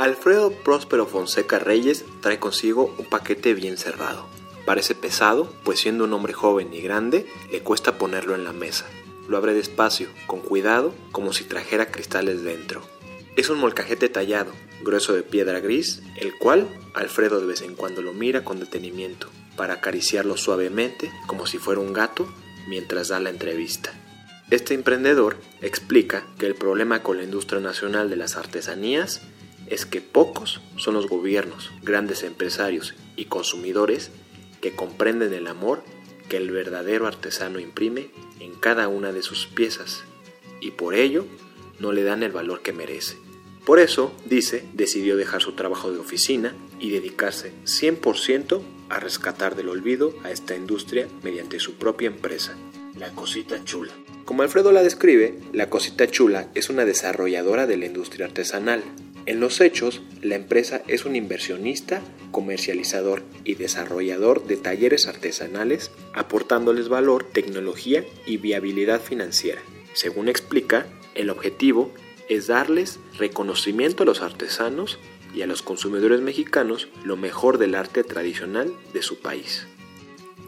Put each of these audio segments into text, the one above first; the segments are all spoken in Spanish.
Alfredo Próspero Fonseca Reyes trae consigo un paquete bien cerrado. Parece pesado, pues siendo un hombre joven y grande, le cuesta ponerlo en la mesa. Lo abre despacio, con cuidado, como si trajera cristales dentro. Es un molcajete tallado, grueso de piedra gris, el cual Alfredo de vez en cuando lo mira con detenimiento, para acariciarlo suavemente como si fuera un gato mientras da la entrevista. Este emprendedor explica que el problema con la industria nacional de las artesanías es que pocos son los gobiernos, grandes empresarios y consumidores que comprenden el amor que el verdadero artesano imprime en cada una de sus piezas y por ello no le dan el valor que merece. Por eso, dice, decidió dejar su trabajo de oficina y dedicarse 100% a rescatar del olvido a esta industria mediante su propia empresa, La Cosita Chula. Como Alfredo la describe, La Cosita Chula es una desarrolladora de la industria artesanal. En los hechos, la empresa es un inversionista, comercializador y desarrollador de talleres artesanales, aportándoles valor, tecnología y viabilidad financiera. Según explica, el objetivo es darles reconocimiento a los artesanos y a los consumidores mexicanos lo mejor del arte tradicional de su país.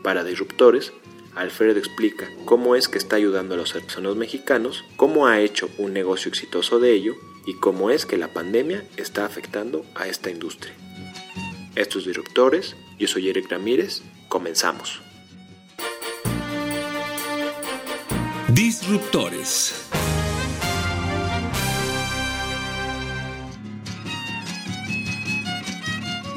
Para Disruptores, Alfredo explica cómo es que está ayudando a los artesanos mexicanos, cómo ha hecho un negocio exitoso de ello y cómo es que la pandemia está afectando a esta industria. Estos Disruptores, yo soy Eric Ramírez, comenzamos. Disruptores.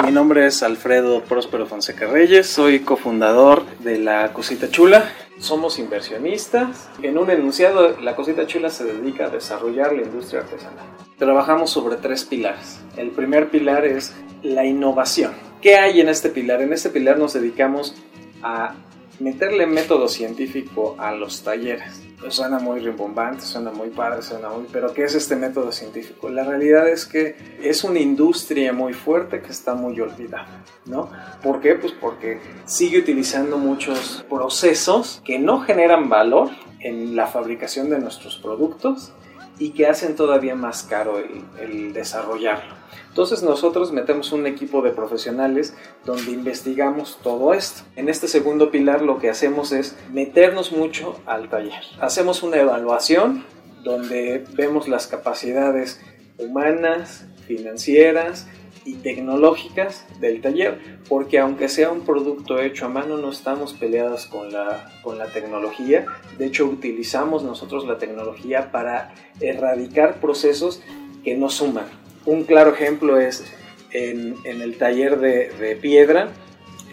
Mi nombre es Alfredo Próspero Fonseca Reyes, soy cofundador de La Cosita Chula. Somos inversionistas. En un enunciado, La Cosita Chula se dedica a desarrollar la industria artesanal. Trabajamos sobre tres pilares. El primer pilar es la innovación. ¿Qué hay en este pilar? En este pilar nos dedicamos a meterle método científico a los talleres. Pues suena muy rimbombante, suena muy padre, suena muy... Pero ¿qué es este método científico? La realidad es que es una industria muy fuerte que está muy olvidada, ¿no? ¿Por qué? Pues porque sigue utilizando muchos procesos que no generan valor en la fabricación de nuestros productos y que hacen todavía más caro el, desarrollarlo. Entonces nosotros metemos un equipo de profesionales donde investigamos todo esto. En este segundo pilar lo que hacemos es meternos mucho al taller. Hacemos una evaluación donde vemos las capacidades humanas, financieras y tecnológicas del taller, porque aunque sea un producto hecho a mano, no estamos peleados con la, con la tecnología. De hecho, utilizamos nosotros la tecnología para erradicar procesos que no suman. Un claro ejemplo es en, en el taller de, de piedra,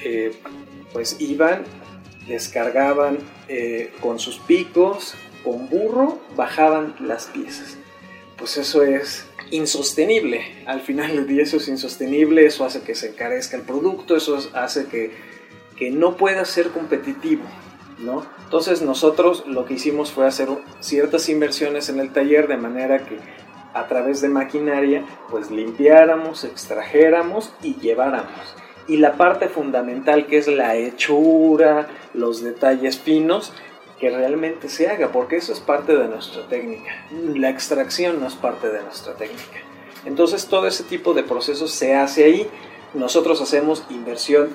eh, pues iban, descargaban eh, con sus picos, con burro, bajaban las piezas. Pues eso es insostenible. Al final del día eso es insostenible, eso hace que se encarezca el producto, eso hace que, que no pueda ser competitivo. ¿no? Entonces nosotros lo que hicimos fue hacer ciertas inversiones en el taller de manera que a través de maquinaria pues limpiáramos, extrajéramos y lleváramos. Y la parte fundamental que es la hechura, los detalles finos, que realmente se haga, porque eso es parte de nuestra técnica. La extracción no es parte de nuestra técnica. Entonces todo ese tipo de procesos se hace ahí. Nosotros hacemos inversión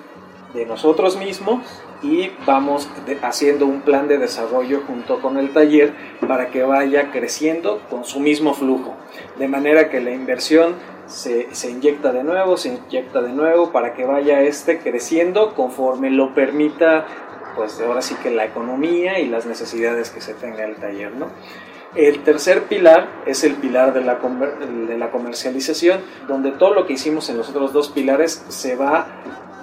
de nosotros mismos y vamos haciendo un plan de desarrollo junto con el taller para que vaya creciendo con su mismo flujo. De manera que la inversión se, se, inyecta de nuevo, se inyecta de nuevo para que vaya este creciendo conforme lo permita, pues ahora sí que la economía y las necesidades que se tenga el taller, ¿no? El tercer pilar es el pilar de la, de la comercialización, donde todo lo que hicimos en los otros dos pilares se va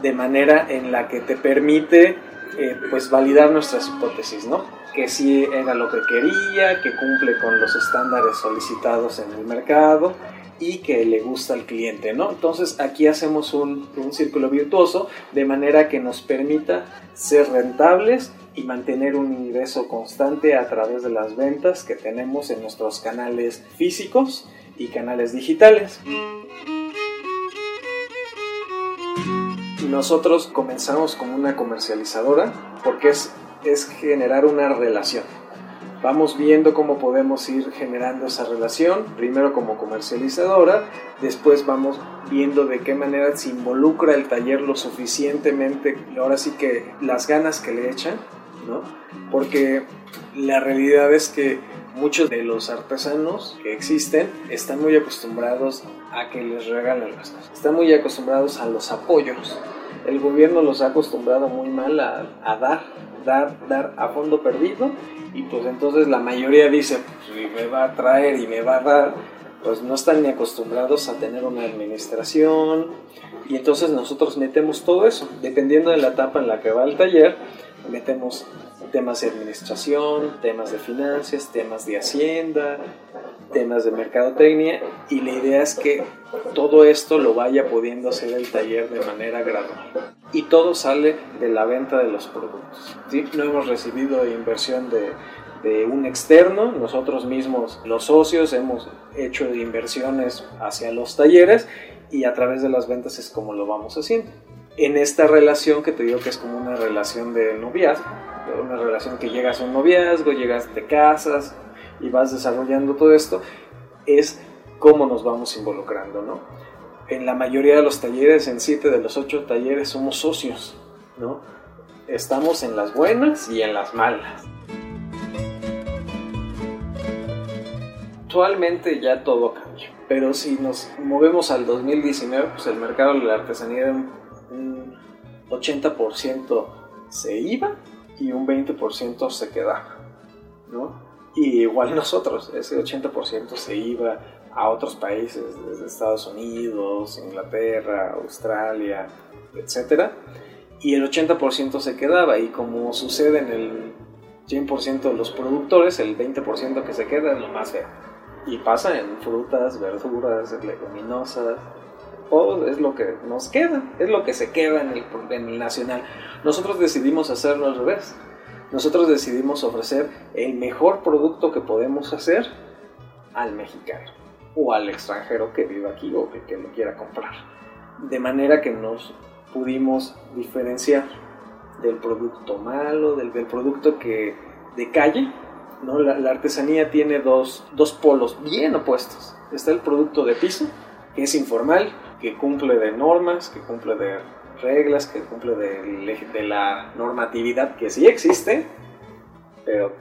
de manera en la que te permite eh, pues validar nuestras hipótesis, ¿no? que sí era lo que quería, que cumple con los estándares solicitados en el mercado y que le gusta al cliente, ¿no? Entonces aquí hacemos un, un círculo virtuoso de manera que nos permita ser rentables y mantener un ingreso constante a través de las ventas que tenemos en nuestros canales físicos y canales digitales. Nosotros comenzamos como una comercializadora porque es, es generar una relación vamos viendo cómo podemos ir generando esa relación, primero como comercializadora, después vamos viendo de qué manera se involucra el taller lo suficientemente, ahora sí que las ganas que le echan, ¿no? Porque la realidad es que muchos de los artesanos que existen están muy acostumbrados a que les regalen las cosas, están muy acostumbrados a los apoyos. El gobierno los ha acostumbrado muy mal a, a dar, dar, dar a fondo perdido. Y pues entonces la mayoría dice, pues me va a traer y me va a dar, pues no están ni acostumbrados a tener una administración y entonces nosotros metemos todo eso, dependiendo de la etapa en la que va el taller, metemos temas de administración, temas de finanzas, temas de hacienda, temas de mercadotecnia. Y la idea es que todo esto lo vaya pudiendo hacer el taller de manera gradual. Y todo sale de la venta de los productos. ¿sí? No hemos recibido inversión de, de un externo, nosotros mismos los socios hemos hecho inversiones hacia los talleres y a través de las ventas es como lo vamos haciendo. En esta relación que te digo que es como una relación de noviazgo, una relación que llegas a un noviazgo, llegas, de casas y vas desarrollando todo esto, es cómo nos vamos involucrando, ¿no? En la mayoría de los talleres, en siete de los ocho talleres, somos socios, ¿no? Estamos en las buenas y en las malas. Actualmente ya todo cambió, pero si nos movemos al 2019, pues el mercado de la artesanía un 80% se iba y un 20% se quedaba, ¿no? Y igual nosotros, ese 80% se iba a otros países, desde Estados Unidos, Inglaterra, Australia, etc. Y el 80% se quedaba y como sucede en el 100% de los productores, el 20% que se queda es lo más feo y pasa en frutas, verduras, leguminosas. Todo es lo que nos queda, es lo que se queda en el, en el nacional. Nosotros decidimos hacerlo al revés. Nosotros decidimos ofrecer el mejor producto que podemos hacer al mexicano o al extranjero que viva aquí o que, que lo quiera comprar. De manera que nos pudimos diferenciar del producto malo, del, del producto que de calle, la, artesanía tiene dos, polos bien opuestos. Está el producto de piso, que es informal, que cumple de normas, que cumple de reglas, que cumple de, de la normatividad que sí existe, pero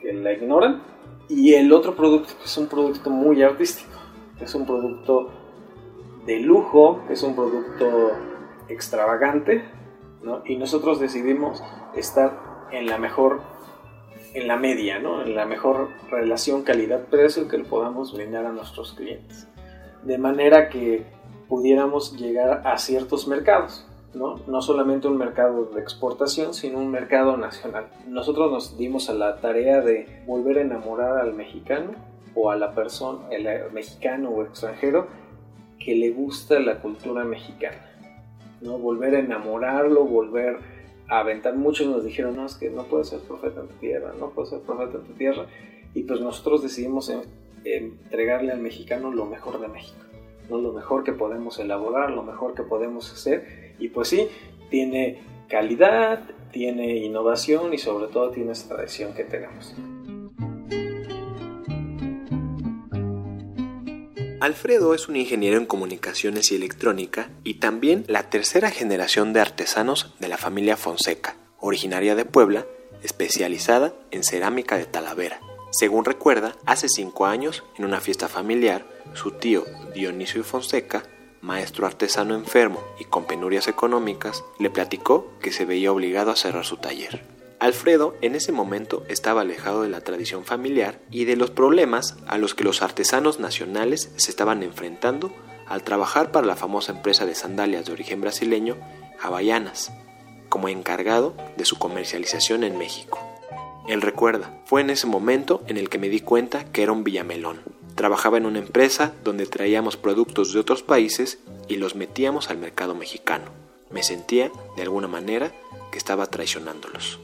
que la ignoran. Y el otro producto es un producto muy artístico, es un producto de lujo, es un producto extravagante, y nosotros decidimos estar en la mejor en la media, ¿no? en la mejor relación calidad-precio que le podamos brindar a nuestros clientes. De manera que pudiéramos llegar a ciertos mercados, ¿no? no solamente un mercado de exportación, sino un mercado nacional. Nosotros nos dimos a la tarea de volver a enamorar al mexicano o a la persona, el mexicano o extranjero que le gusta la cultura mexicana. ¿no? Volver a enamorarlo, volver aventar. Muchos nos dijeron, no, es que no puede ser profeta en tu tierra, no puede ser profeta en tu tierra. Y pues nosotros decidimos entregarle al mexicano lo mejor de México, ¿no? lo mejor que podemos elaborar, lo mejor que podemos hacer. Y pues sí, tiene calidad, tiene innovación y sobre todo tiene esa tradición que tenemos. Alfredo es un ingeniero en comunicaciones y electrónica y también la tercera generación de artesanos de la familia Fonseca, originaria de Puebla, especializada en cerámica de Talavera. Según recuerda, hace cinco años, en una fiesta familiar, su tío Dionisio Fonseca, maestro artesano enfermo y con penurias económicas, le platicó que se veía obligado a cerrar su taller. Alfredo en ese momento estaba alejado de la tradición familiar y de los problemas a los que los artesanos nacionales se estaban enfrentando al trabajar para la famosa empresa de sandalias de origen brasileño, Havaianas, como encargado de su comercialización en México. Él recuerda, fue en ese momento en el que me di cuenta que era un villamelón. Trabajaba en una empresa donde traíamos productos de otros países y los metíamos al mercado mexicano. Me sentía, de alguna manera, que estaba traicionándolos.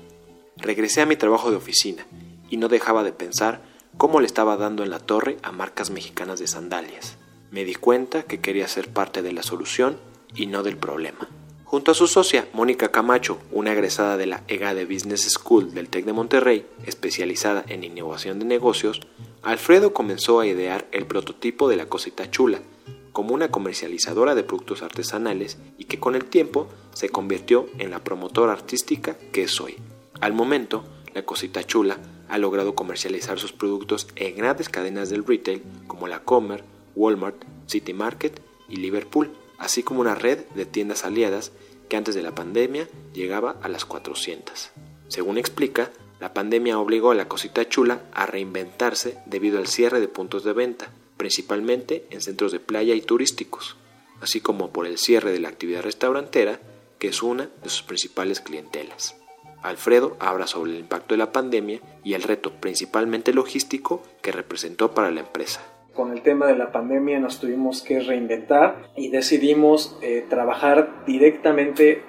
Regresé a mi trabajo de oficina y no dejaba de pensar cómo le estaba dando en la torre a marcas mexicanas de sandalias. Me di cuenta que quería ser parte de la solución y no del problema. Junto a su socia, Mónica Camacho, una egresada de la EGADE Business School del TEC de Monterrey, especializada en innovación de negocios, Alfredo comenzó a idear el prototipo de la cosita chula, como una comercializadora de productos artesanales y que con el tiempo se convirtió en la promotora artística que es hoy. Al momento, la cosita chula ha logrado comercializar sus productos en grandes cadenas del retail como la Comer, Walmart, City Market y Liverpool, así como una red de tiendas aliadas que antes de la pandemia llegaba a las 400. Según explica, la pandemia obligó a la cosita chula a reinventarse debido al cierre de puntos de venta, principalmente en centros de playa y turísticos, así como por el cierre de la actividad restaurantera, que es una de sus principales clientelas. Alfredo habla sobre el impacto de la pandemia y el reto principalmente logístico que representó para la empresa. Con el tema de la pandemia nos tuvimos que reinventar y decidimos eh, trabajar directamente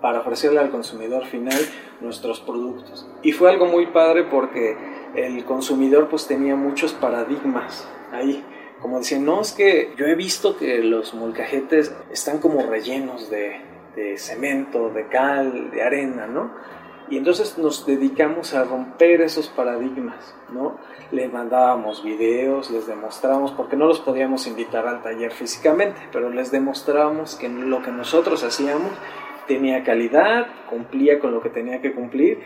para ofrecerle al consumidor final nuestros productos. Y fue algo muy padre porque el consumidor pues tenía muchos paradigmas ahí. Como decían, no, es que yo he visto que los molcajetes están como rellenos de, de cemento, de cal, de arena, ¿no? Y entonces nos dedicamos a romper esos paradigmas, ¿no? Les mandábamos videos, les demostrábamos, porque no los podíamos invitar al taller físicamente, pero les demostrábamos que lo que nosotros hacíamos tenía calidad, cumplía con lo que tenía que cumplir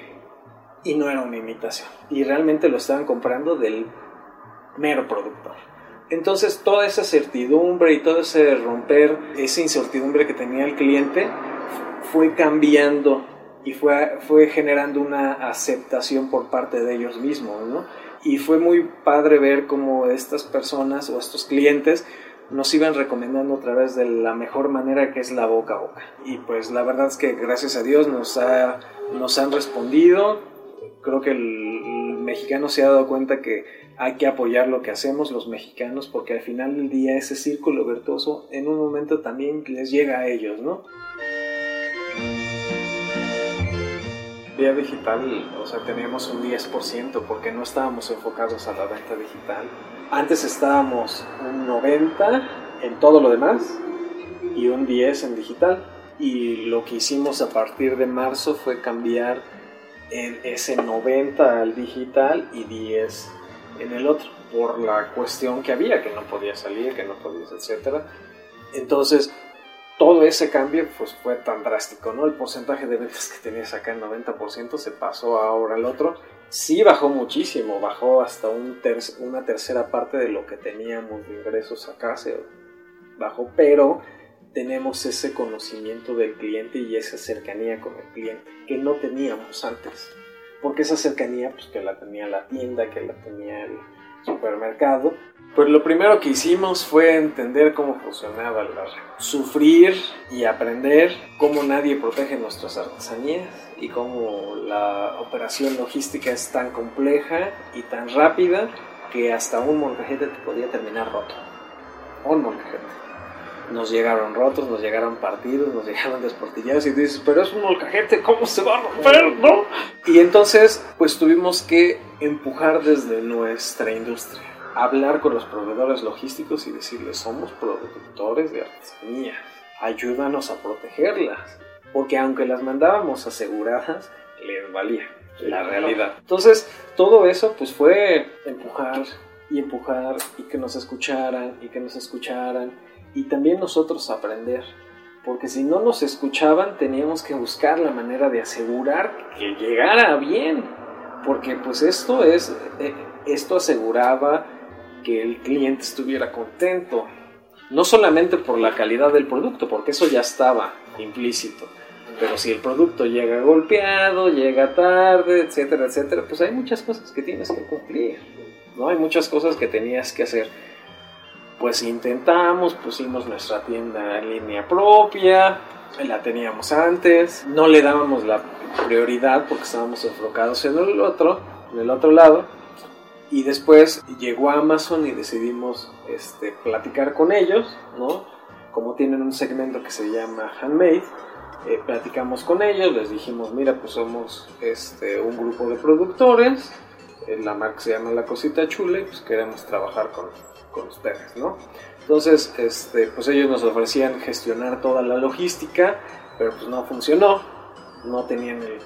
y no era una imitación. Y realmente lo estaban comprando del mero productor. Entonces toda esa certidumbre y todo ese romper, esa incertidumbre que tenía el cliente, fue cambiando y fue, fue generando una aceptación por parte de ellos mismos, ¿no? Y fue muy padre ver cómo estas personas o estos clientes nos iban recomendando a través de la mejor manera que es la boca a boca. Y pues la verdad es que gracias a Dios nos, ha, nos han respondido. Creo que el, mexicano se ha dado cuenta que hay que apoyar lo que hacemos los mexicanos porque al final del día ese círculo virtuoso en un momento también les llega a ellos, ¿no? Digital, o sea, teníamos un 10% porque no estábamos enfocados a la venta digital antes estábamos un 90 en todo lo demás y un 10 en digital. Y lo que hicimos a partir de marzo fue cambiar ese 90 al digital y 10 en el otro, por la cuestión que había, que no podía salir, que no podía, etc. Entonces, todo ese cambio pues, fue tan drástico, ¿no? El porcentaje de ventas que tenías acá en 90% se pasó ahora al otro sí bajó muchísimo, bajó hasta un una tercera parte de lo que teníamos de ingresos acá, se bajó, pero tenemos ese conocimiento del cliente y esa cercanía con el cliente que no teníamos antes. Porque esa cercanía, pues que la tenía la tienda, que la tenía el supermercado. Pues lo primero que hicimos fue entender cómo funcionaba la red. Sufrir y aprender cómo nadie protege nuestras artesanías y cómo la operación logística es tan compleja y tan rápida que hasta un molcajete te podía terminar roto. Un molcajete. Nos llegaron rotos, nos llegaron partidos, nos llegaron desportillados y dices, pero es un molcajete, ¿cómo se va a romper? ¿No? Y entonces, pues tuvimos que empujar desde nuestra industria, hablar con los proveedores logísticos y decirles, somos productores de artesanía, ayúdanos a protegerlas porque aunque las mandábamos aseguradas, les valía la realidad. Entonces, todo eso pues fue empujar y empujar y que nos escucharan y que nos escucharan y también nosotros aprender. Porque si no nos escuchaban teníamos que buscar la manera de asegurar que llegara bien. Porque pues esto es, eh, esto aseguraba que el cliente estuviera contento. No solamente por la calidad del producto, porque eso ya estaba implícito, pero si el producto llega golpeado, llega tarde, etcétera, etcétera, pues hay muchas cosas que tienes que cumplir, ¿no? Hay muchas cosas que tenías que hacer. Pues intentamos, pusimos nuestra tienda en línea propia, la teníamos antes, no le dábamos la prioridad porque estábamos enfocados en el otro, en el otro lado. Y después llegó Amazon y decidimos este, platicar con ellos, ¿no? Como tienen un segmento que se llama Handmade, eh, platicamos con ellos, les dijimos, mira, pues somos este, un grupo de productores, eh, la marca se llama La Cosita Chule, pues queremos trabajar con, con ustedes, ¿no? Entonces, este, pues ellos nos ofrecían gestionar toda la logística, pero pues no funcionó, no tenían el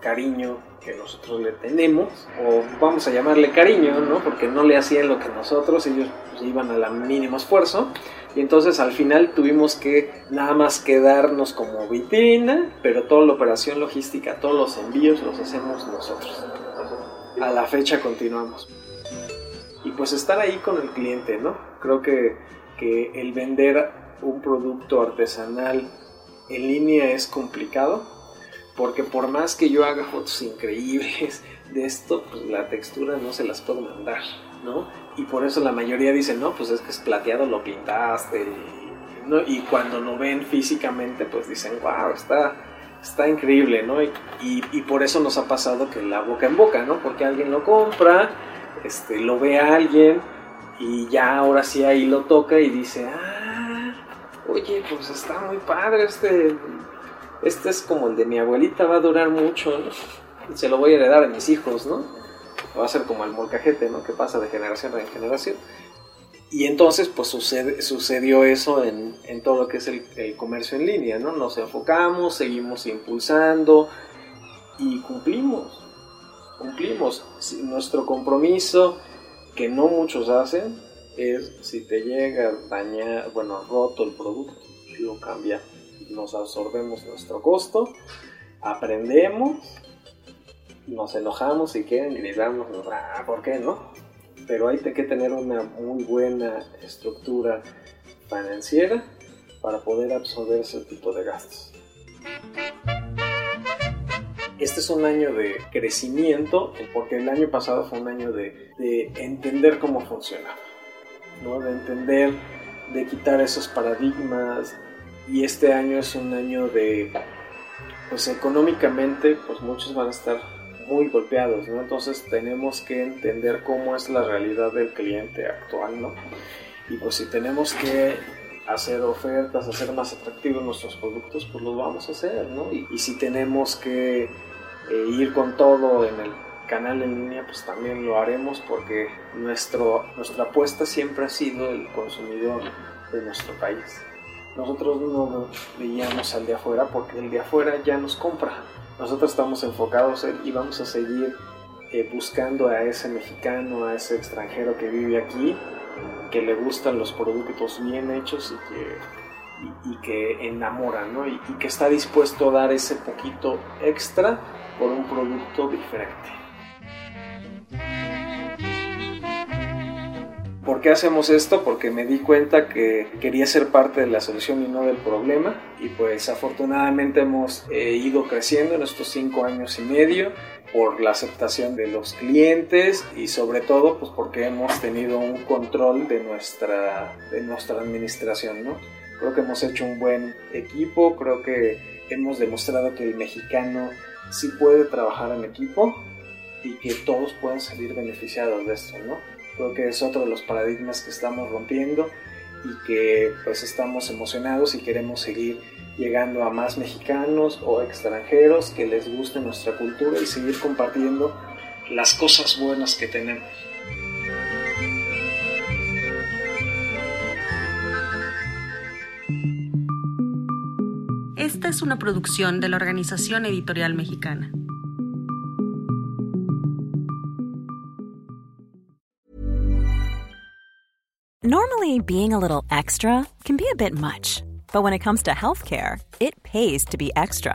cariño que nosotros le tenemos, o vamos a llamarle cariño, ¿no? Porque no le hacían lo que nosotros, ellos pues, iban a la mínimo esfuerzo, y entonces al final tuvimos que nada más quedarnos como vitrina, pero toda la operación logística, todos los envíos los hacemos nosotros. A la fecha continuamos. Y pues estar ahí con el cliente, ¿no? Creo que, que el vender un producto artesanal en línea es complicado, porque por más que yo haga fotos increíbles de esto, pues la textura no se las puedo mandar, ¿no? Y por eso la mayoría dice, no, pues es que es plateado, lo pintaste, ¿no? Y cuando lo ven físicamente, pues dicen, wow, está, está increíble, ¿no? Y, y, y, por eso nos ha pasado que la boca en boca, ¿no? Porque alguien lo compra, este, lo ve a alguien y ya ahora sí ahí lo toca y dice, ah, oye, pues está muy padre este, este es como el de mi abuelita, va a durar mucho. Se lo voy a heredar a mis hijos, ¿no? Va a ser como el molcajete, ¿no? Que pasa de generación en generación. Y entonces, pues sucede, sucedió eso en, en, todo lo que es el, el, comercio en línea, ¿no? Nos enfocamos, seguimos impulsando y cumplimos. Cumplimos. Nuestro compromiso, que no muchos hacen, es si te llega dañar, bueno, roto el producto, lo cambia. Nos absorbemos nuestro costo, aprendemos, nos enojamos si quieren y digamos, ah, ¿por qué no? pero hay que tener una muy buena estructura financiera para poder absorber ese tipo de gastos. Este es un año de crecimiento, porque el año pasado fue un año de, de entender cómo funcionaba, ¿no? de entender, de quitar esos paradigmas, y este año es un año de, pues económicamente, pues muchos van a estar muy golpeados, ¿no? Entonces tenemos que entender cómo es la realidad del cliente actual, ¿no? Y pues si tenemos que hacer ofertas, hacer más atractivos nuestros productos, pues los vamos a hacer, ¿no? Y si tenemos que eh, ir con todo en el canal en línea, pues también lo haremos porque nuestro, nuestra apuesta siempre ha sido el consumidor de nuestro país. Nosotros no veíamos al de afuera porque el de afuera ya nos compra, nosotros estamos enfocados y vamos a seguir eh, buscando a ese mexicano, a ese extranjero que vive aquí, que le gustan los productos bien hechos y que, y, que enamoran, ¿no? Y, y que está dispuesto a dar ese poquito extra por un producto diferente. ¿Por qué hacemos esto? Porque me di cuenta que quería ser parte de la solución y no del problema. Y pues afortunadamente hemos eh, ido creciendo en estos cinco años y medio por la aceptación de los clientes y sobre todo pues porque hemos tenido un control de nuestra, de nuestra administración, ¿no? Creo que hemos hecho un buen equipo, creo que hemos demostrado que el mexicano sí puede trabajar en equipo y que todos pueden salir beneficiados de esto, ¿no? Creo que es otro de los paradigmas que estamos rompiendo y que pues estamos emocionados y queremos seguir llegando a más mexicanos o extranjeros que les guste nuestra cultura y seguir compartiendo las cosas buenas que tenemos. Es una producción de la Organización Editorial Mexicana. Normally, being a little extra can be a bit much, but when it comes to healthcare, it pays to be extra.